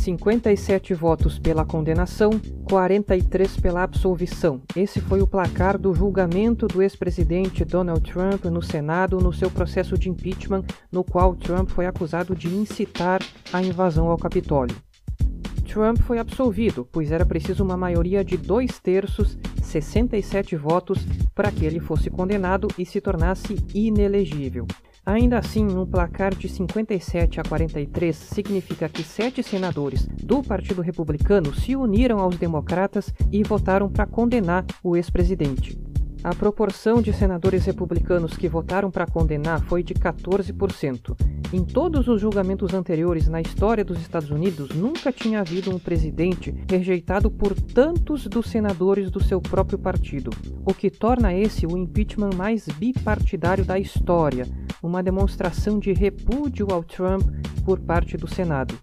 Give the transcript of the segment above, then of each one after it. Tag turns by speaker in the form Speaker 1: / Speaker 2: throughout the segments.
Speaker 1: 57 votos pela condenação, 43 pela absolvição. Esse foi o placar do julgamento do ex-presidente Donald Trump no Senado no seu processo de impeachment, no qual Trump foi acusado de incitar a invasão ao Capitólio. Trump foi absolvido, pois era preciso uma maioria de dois terços, 67 votos, para que ele fosse condenado e se tornasse inelegível. Ainda assim, um placar de 57 a 43 significa que sete senadores do Partido Republicano se uniram aos democratas e votaram para condenar o ex-presidente. A proporção de senadores republicanos que votaram para condenar foi de 14%. Em todos os julgamentos anteriores na história dos Estados Unidos, nunca tinha havido um presidente rejeitado por tantos dos senadores do seu próprio partido, o que torna esse o impeachment mais bipartidário da história, uma demonstração de repúdio ao Trump por parte do Senado.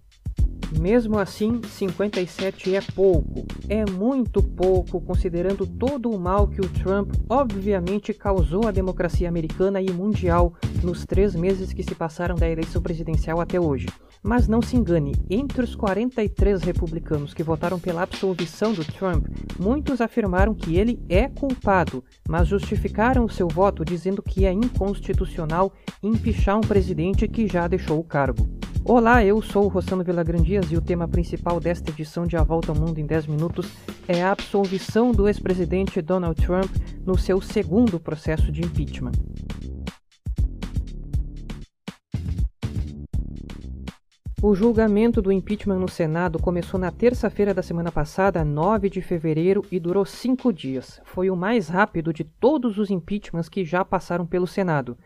Speaker 1: Mesmo assim, 57 é pouco, é muito pouco considerando todo o mal que o Trump obviamente causou à democracia americana e mundial nos três meses que se passaram da eleição presidencial até hoje. Mas não se engane, entre os 43 republicanos que votaram pela absolvição do Trump, muitos afirmaram que ele é culpado, mas justificaram o seu voto dizendo que é inconstitucional empichar um presidente que já deixou o cargo. Olá, eu sou o Rossano Villagrandias e o tema principal desta edição de A Volta ao Mundo em 10 Minutos é a absolvição do ex-presidente Donald Trump no seu segundo processo de impeachment. O julgamento do impeachment no Senado começou na terça-feira da semana passada, 9 de fevereiro, e durou cinco dias. Foi o mais rápido de todos os impeachments que já passaram pelo Senado.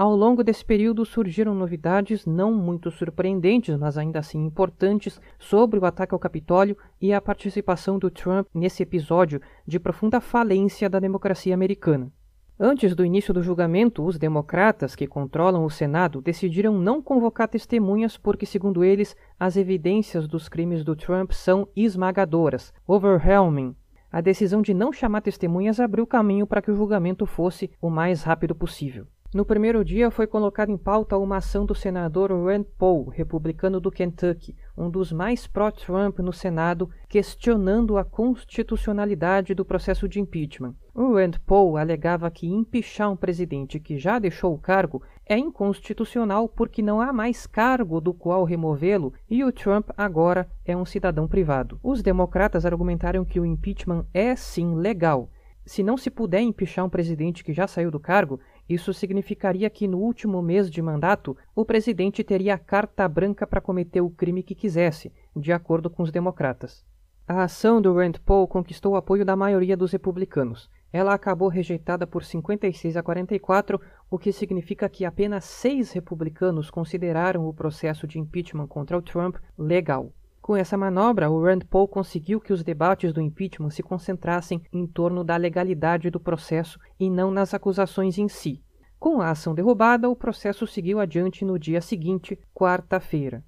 Speaker 1: Ao longo desse período surgiram novidades não muito surpreendentes, mas ainda assim importantes, sobre o ataque ao Capitólio e a participação do Trump nesse episódio de profunda falência da democracia americana. Antes do início do julgamento, os democratas, que controlam o Senado, decidiram não convocar testemunhas porque, segundo eles, as evidências dos crimes do Trump são esmagadoras, overwhelming. A decisão de não chamar testemunhas abriu caminho para que o julgamento fosse o mais rápido possível. No primeiro dia foi colocada em pauta uma ação do senador Rand Paul, republicano do Kentucky, um dos mais pró-Trump no Senado, questionando a constitucionalidade do processo de impeachment. O Rand Paul alegava que empichar um presidente que já deixou o cargo é inconstitucional porque não há mais cargo do qual removê-lo e o Trump agora é um cidadão privado. Os democratas argumentaram que o impeachment é sim legal. Se não se puder empichar um presidente que já saiu do cargo, isso significaria que no último mês de mandato, o presidente teria carta branca para cometer o crime que quisesse, de acordo com os democratas. A ação do Rand Paul conquistou o apoio da maioria dos republicanos. Ela acabou rejeitada por 56 a 44, o que significa que apenas seis republicanos consideraram o processo de impeachment contra o Trump legal. Com essa manobra, o Rand Paul conseguiu que os debates do impeachment se concentrassem em torno da legalidade do processo e não nas acusações em si. Com a ação derrubada, o processo seguiu adiante no dia seguinte, quarta-feira.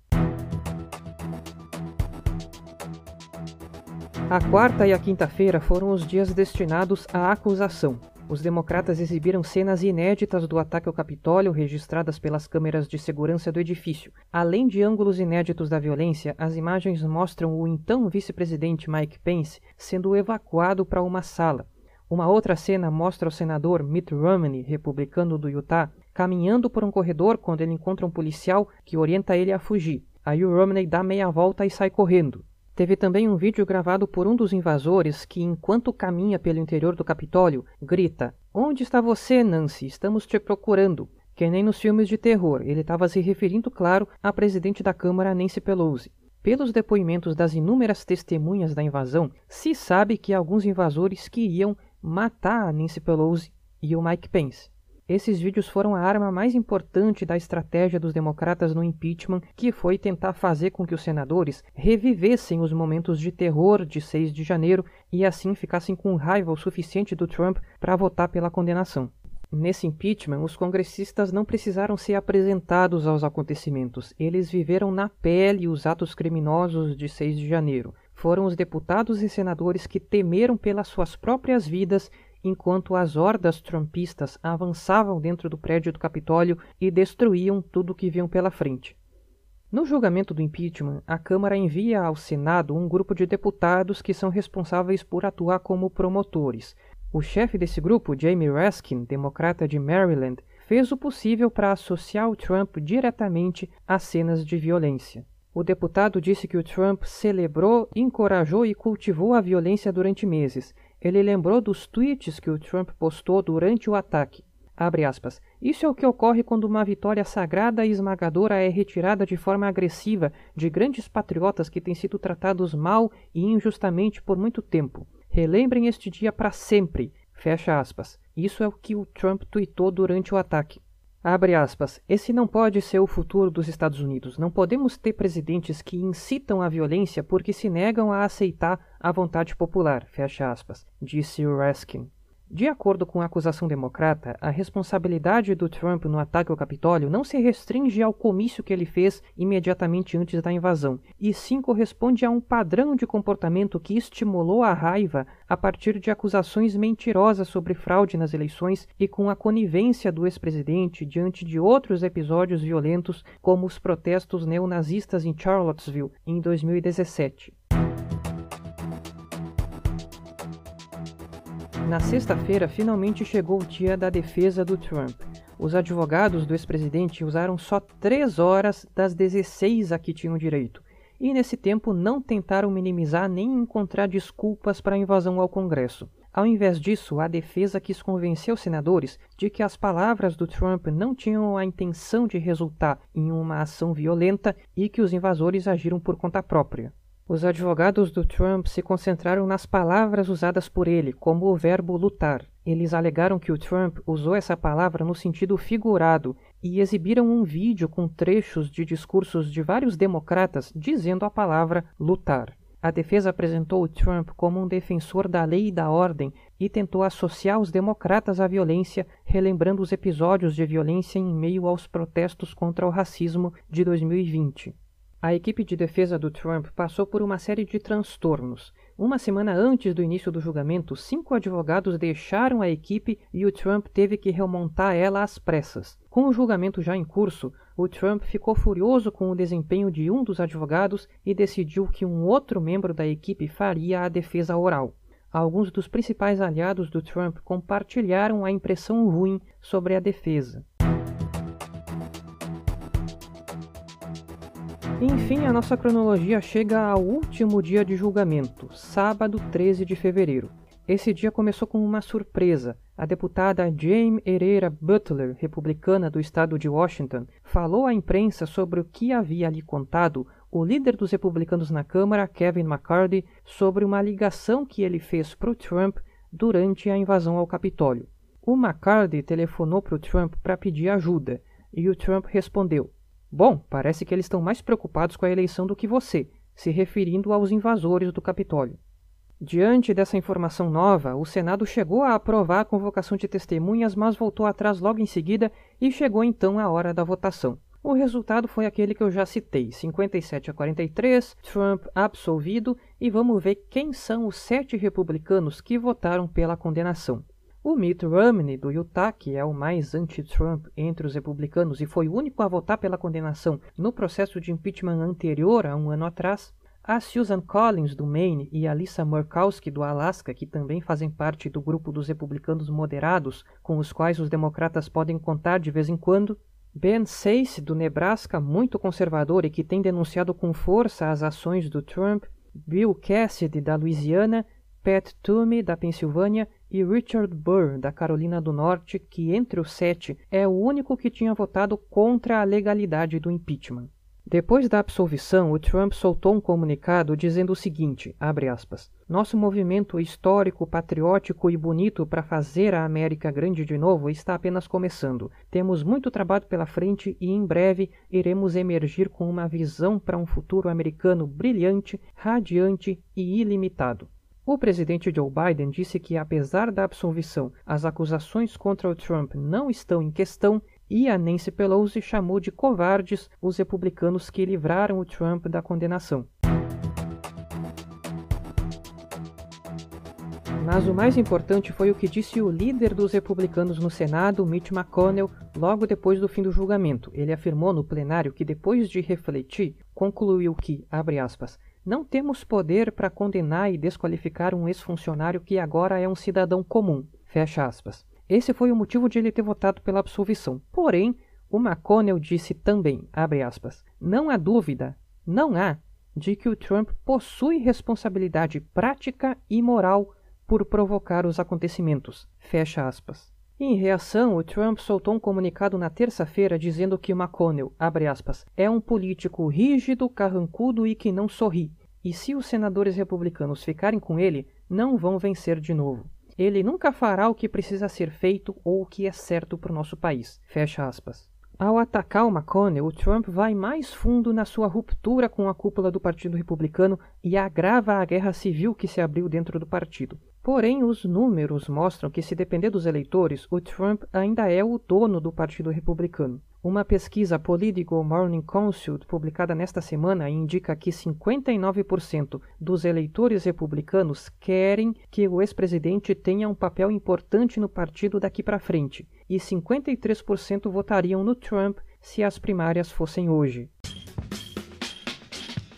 Speaker 1: A quarta e a quinta-feira foram os dias destinados à acusação. Os democratas exibiram cenas inéditas do ataque ao Capitólio registradas pelas câmeras de segurança do edifício. Além de ângulos inéditos da violência, as imagens mostram o então vice-presidente Mike Pence sendo evacuado para uma sala. Uma outra cena mostra o senador Mitt Romney, republicano do Utah, caminhando por um corredor quando ele encontra um policial que orienta ele a fugir. Aí o Romney dá meia volta e sai correndo. Teve também um vídeo gravado por um dos invasores que, enquanto caminha pelo interior do Capitólio, grita: Onde está você, Nancy? Estamos te procurando. Que nem nos filmes de terror, ele estava se referindo, claro, à presidente da Câmara, Nancy Pelosi. Pelos depoimentos das inúmeras testemunhas da invasão, se sabe que alguns invasores queriam matar a Nancy Pelosi e o Mike Pence. Esses vídeos foram a arma mais importante da estratégia dos democratas no impeachment, que foi tentar fazer com que os senadores revivessem os momentos de terror de 6 de janeiro e assim ficassem com raiva o suficiente do Trump para votar pela condenação. Nesse impeachment, os congressistas não precisaram ser apresentados aos acontecimentos, eles viveram na pele os atos criminosos de 6 de janeiro. Foram os deputados e senadores que temeram pelas suas próprias vidas enquanto as hordas trumpistas avançavam dentro do prédio do Capitólio e destruíam tudo que viam pela frente. No julgamento do impeachment, a Câmara envia ao Senado um grupo de deputados que são responsáveis por atuar como promotores. O chefe desse grupo, Jamie Raskin, democrata de Maryland, fez o possível para associar o Trump diretamente às cenas de violência. O deputado disse que o Trump celebrou, encorajou e cultivou a violência durante meses. Ele lembrou dos tweets que o Trump postou durante o ataque. Aspas, Isso é o que ocorre quando uma vitória sagrada e esmagadora é retirada de forma agressiva de grandes patriotas que têm sido tratados mal e injustamente por muito tempo. Relembrem este dia para sempre. Fecha aspas. Isso é o que o Trump tweetou durante o ataque. Abre aspas. Esse não pode ser o futuro dos Estados Unidos. Não podemos ter presidentes que incitam a violência porque se negam a aceitar a vontade popular. Fecha aspas. Disse Raskin. De acordo com a acusação democrata, a responsabilidade do Trump no ataque ao Capitólio não se restringe ao comício que ele fez imediatamente antes da invasão, e sim corresponde a um padrão de comportamento que estimulou a raiva a partir de acusações mentirosas sobre fraude nas eleições e com a conivência do ex-presidente diante de outros episódios violentos, como os protestos neonazistas em Charlottesville em 2017. Na sexta-feira, finalmente chegou o dia da defesa do Trump. Os advogados do ex-presidente usaram só três horas das 16 a que tinham direito, e nesse tempo não tentaram minimizar nem encontrar desculpas para a invasão ao Congresso. Ao invés disso, a defesa quis convencer os senadores de que as palavras do Trump não tinham a intenção de resultar em uma ação violenta e que os invasores agiram por conta própria. Os advogados do Trump se concentraram nas palavras usadas por ele, como o verbo lutar. Eles alegaram que o Trump usou essa palavra no sentido figurado e exibiram um vídeo com trechos de discursos de vários democratas dizendo a palavra lutar. A defesa apresentou o Trump como um defensor da lei e da ordem e tentou associar os democratas à violência, relembrando os episódios de violência em meio aos protestos contra o racismo de 2020. A equipe de defesa do Trump passou por uma série de transtornos. Uma semana antes do início do julgamento, cinco advogados deixaram a equipe e o Trump teve que remontar ela às pressas. Com o julgamento já em curso, o Trump ficou furioso com o desempenho de um dos advogados e decidiu que um outro membro da equipe faria a defesa oral. Alguns dos principais aliados do Trump compartilharam a impressão ruim sobre a defesa. Enfim, a nossa cronologia chega ao último dia de julgamento, sábado 13 de fevereiro. Esse dia começou com uma surpresa. A deputada Jane Herrera Butler, republicana do estado de Washington, falou à imprensa sobre o que havia lhe contado o líder dos republicanos na Câmara, Kevin McCarthy, sobre uma ligação que ele fez para o Trump durante a invasão ao Capitólio. O McCarthy telefonou para o Trump para pedir ajuda e o Trump respondeu: Bom, parece que eles estão mais preocupados com a eleição do que você, se referindo aos invasores do Capitólio. Diante dessa informação nova, o Senado chegou a aprovar a convocação de testemunhas, mas voltou atrás logo em seguida e chegou então a hora da votação. O resultado foi aquele que eu já citei: 57 a 43, Trump absolvido, e vamos ver quem são os sete republicanos que votaram pela condenação. O Mitt Romney, do Utah, que é o mais anti-Trump entre os republicanos e foi o único a votar pela condenação no processo de impeachment anterior a um ano atrás, a Susan Collins, do Maine, e a Lisa Murkowski, do Alaska, que também fazem parte do grupo dos republicanos moderados, com os quais os democratas podem contar de vez em quando, Ben Sasse, do Nebraska, muito conservador e que tem denunciado com força as ações do Trump, Bill Cassidy, da Louisiana, Pat Toomey, da Pensilvânia, e Richard Burr, da Carolina do Norte, que entre os sete é o único que tinha votado contra a legalidade do impeachment. Depois da absolvição, o Trump soltou um comunicado dizendo o seguinte, aspas, Nosso movimento histórico, patriótico e bonito para fazer a América grande de novo está apenas começando. Temos muito trabalho pela frente e em breve iremos emergir com uma visão para um futuro americano brilhante, radiante e ilimitado. O presidente Joe Biden disse que, apesar da absolvição, as acusações contra o Trump não estão em questão e a Nancy Pelosi chamou de covardes os republicanos que livraram o Trump da condenação. Mas o mais importante foi o que disse o líder dos republicanos no Senado, Mitch McConnell, logo depois do fim do julgamento. Ele afirmou no plenário que, depois de refletir, concluiu que, abre aspas, não temos poder para condenar e desqualificar um ex-funcionário que agora é um cidadão comum. Fecha aspas. Esse foi o motivo de ele ter votado pela absolvição. Porém, o McConnell disse também, aspas, não há dúvida, não há, de que o Trump possui responsabilidade prática e moral por provocar os acontecimentos. Fecha aspas. Em reação, o Trump soltou um comunicado na terça-feira dizendo que McConnell, aspas, é um político rígido, carrancudo e que não sorri. E se os senadores republicanos ficarem com ele, não vão vencer de novo. Ele nunca fará o que precisa ser feito ou o que é certo para o nosso país. Fecha aspas. Ao atacar o McConnell, o Trump vai mais fundo na sua ruptura com a cúpula do Partido Republicano e agrava a guerra civil que se abriu dentro do partido. Porém, os números mostram que, se depender dos eleitores, o Trump ainda é o dono do Partido Republicano. Uma pesquisa Political Morning Consult publicada nesta semana indica que 59% dos eleitores republicanos querem que o ex-presidente tenha um papel importante no partido daqui para frente, e 53% votariam no Trump se as primárias fossem hoje.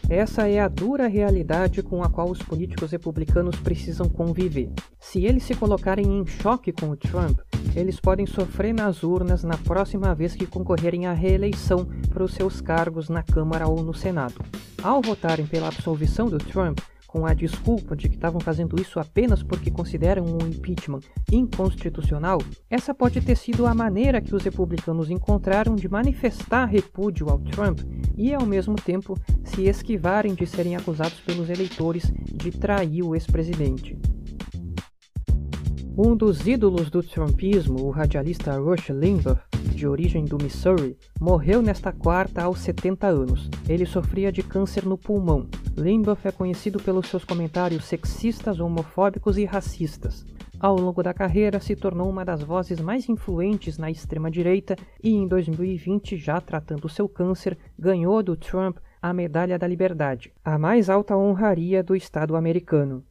Speaker 1: Essa é a dura realidade com a qual os políticos republicanos precisam conviver. Se eles se colocarem em choque com o Trump, eles podem sofrer nas urnas na próxima vez que concorrerem à reeleição para os seus cargos na Câmara ou no Senado. Ao votarem pela absolvição do Trump, com a desculpa de que estavam fazendo isso apenas porque consideram um impeachment inconstitucional, essa pode ter sido a maneira que os republicanos encontraram de manifestar repúdio ao Trump e, ao mesmo tempo, se esquivarem de serem acusados pelos eleitores de trair o ex-presidente. Um dos ídolos do Trumpismo, o radialista Rush Limbaugh, de origem do Missouri, morreu nesta quarta aos 70 anos. Ele sofria de câncer no pulmão. Limbaugh é conhecido pelos seus comentários sexistas, homofóbicos e racistas. Ao longo da carreira, se tornou uma das vozes mais influentes na extrema-direita e, em 2020, já tratando seu câncer, ganhou do Trump a Medalha da Liberdade, a mais alta honraria do Estado americano.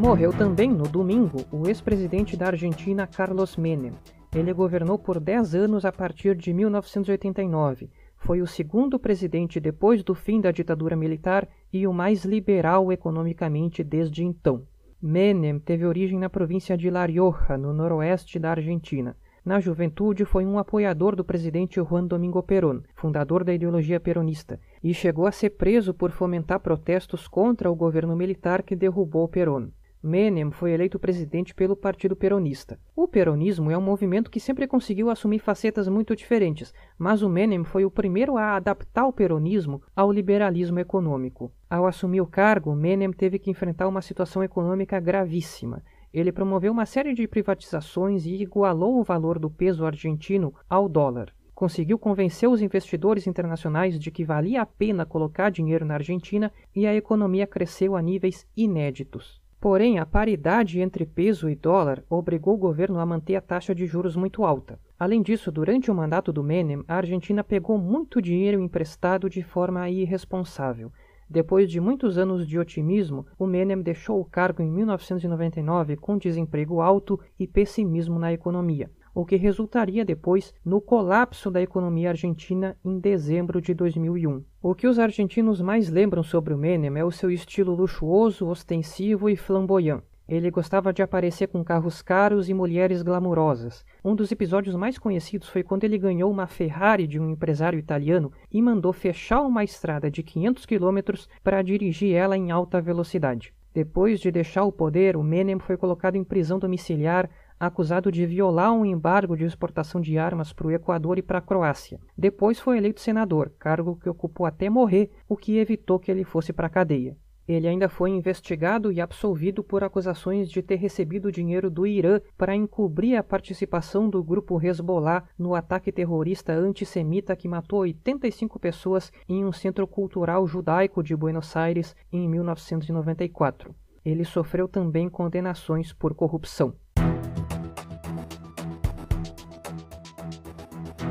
Speaker 1: Morreu também no domingo o ex-presidente da Argentina Carlos Menem. Ele governou por 10 anos a partir de 1989. Foi o segundo presidente depois do fim da ditadura militar e o mais liberal economicamente desde então. Menem teve origem na província de La Rioja, no noroeste da Argentina. Na juventude, foi um apoiador do presidente Juan Domingo Perón, fundador da ideologia peronista, e chegou a ser preso por fomentar protestos contra o governo militar que derrubou Perón. Menem foi eleito presidente pelo Partido Peronista. O peronismo é um movimento que sempre conseguiu assumir facetas muito diferentes, mas o Menem foi o primeiro a adaptar o peronismo ao liberalismo econômico. Ao assumir o cargo, Menem teve que enfrentar uma situação econômica gravíssima. Ele promoveu uma série de privatizações e igualou o valor do peso argentino ao dólar conseguiu convencer os investidores internacionais de que valia a pena colocar dinheiro na Argentina e a economia cresceu a níveis inéditos. Porém, a paridade entre peso e dólar obrigou o governo a manter a taxa de juros muito alta. Além disso, durante o mandato do Menem, a Argentina pegou muito dinheiro emprestado de forma irresponsável. Depois de muitos anos de otimismo, o Menem deixou o cargo em 1999 com desemprego alto e pessimismo na economia o que resultaria depois no colapso da economia argentina em dezembro de 2001. O que os argentinos mais lembram sobre o Menem é o seu estilo luxuoso, ostensivo e flamboyant. Ele gostava de aparecer com carros caros e mulheres glamourosas. Um dos episódios mais conhecidos foi quando ele ganhou uma Ferrari de um empresário italiano e mandou fechar uma estrada de 500 quilômetros para dirigir ela em alta velocidade. Depois de deixar o poder, o Menem foi colocado em prisão domiciliar acusado de violar um embargo de exportação de armas para o Equador e para a Croácia. Depois foi eleito senador, cargo que ocupou até morrer, o que evitou que ele fosse para a cadeia. Ele ainda foi investigado e absolvido por acusações de ter recebido dinheiro do Irã para encobrir a participação do grupo Hezbollah no ataque terrorista antissemita que matou 85 pessoas em um centro cultural judaico de Buenos Aires em 1994. Ele sofreu também condenações por corrupção.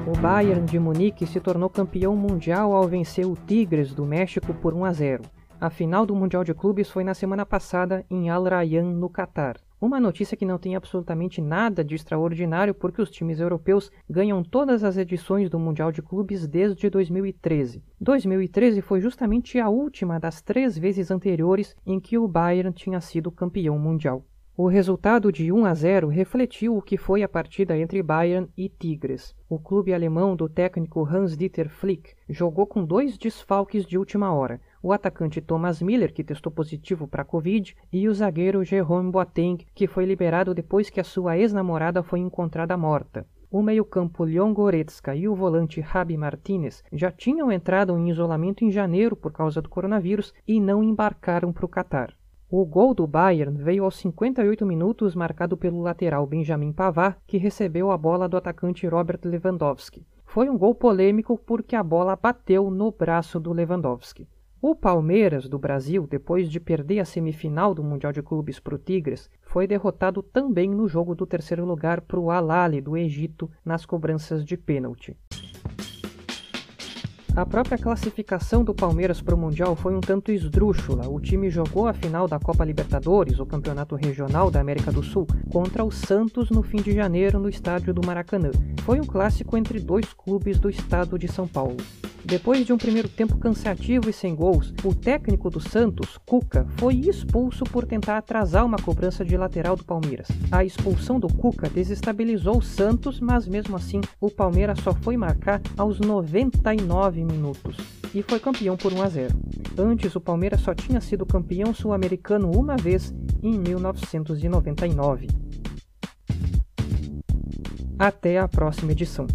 Speaker 1: O Bayern de Munique se tornou campeão mundial ao vencer o Tigres do México por 1 a 0. A final do Mundial de Clubes foi na semana passada em Al Rayyan, no Catar. Uma notícia que não tem absolutamente nada de extraordinário porque os times europeus ganham todas as edições do Mundial de Clubes desde 2013. 2013 foi justamente a última das três vezes anteriores em que o Bayern tinha sido campeão mundial. O resultado de 1 a 0 refletiu o que foi a partida entre Bayern e Tigres. O clube alemão do técnico Hans-Dieter Flick jogou com dois desfalques de última hora, o atacante Thomas Miller, que testou positivo para a Covid, e o zagueiro Jerome Boateng, que foi liberado depois que a sua ex-namorada foi encontrada morta. O meio-campo Leon Goretzka e o volante Rabi Martinez já tinham entrado em isolamento em janeiro por causa do coronavírus e não embarcaram para o Catar. O gol do Bayern veio aos 58 minutos, marcado pelo lateral Benjamin Pavard, que recebeu a bola do atacante Robert Lewandowski. Foi um gol polêmico porque a bola bateu no braço do Lewandowski. O Palmeiras do Brasil, depois de perder a semifinal do Mundial de Clubes para o Tigres, foi derrotado também no jogo do terceiro lugar para o Al do Egito nas cobranças de pênalti. A própria classificação do Palmeiras para o Mundial foi um tanto esdrúxula. O time jogou a final da Copa Libertadores, o campeonato regional da América do Sul, contra o Santos no fim de janeiro no estádio do Maracanã. Foi um clássico entre dois clubes do estado de São Paulo. Depois de um primeiro tempo cansativo e sem gols, o técnico do Santos, Cuca, foi expulso por tentar atrasar uma cobrança de lateral do Palmeiras. A expulsão do Cuca desestabilizou o Santos, mas mesmo assim o Palmeiras só foi marcar aos 99 minutos e foi campeão por 1 a 0. Antes, o Palmeiras só tinha sido campeão sul-americano uma vez, em 1999. Até a próxima edição.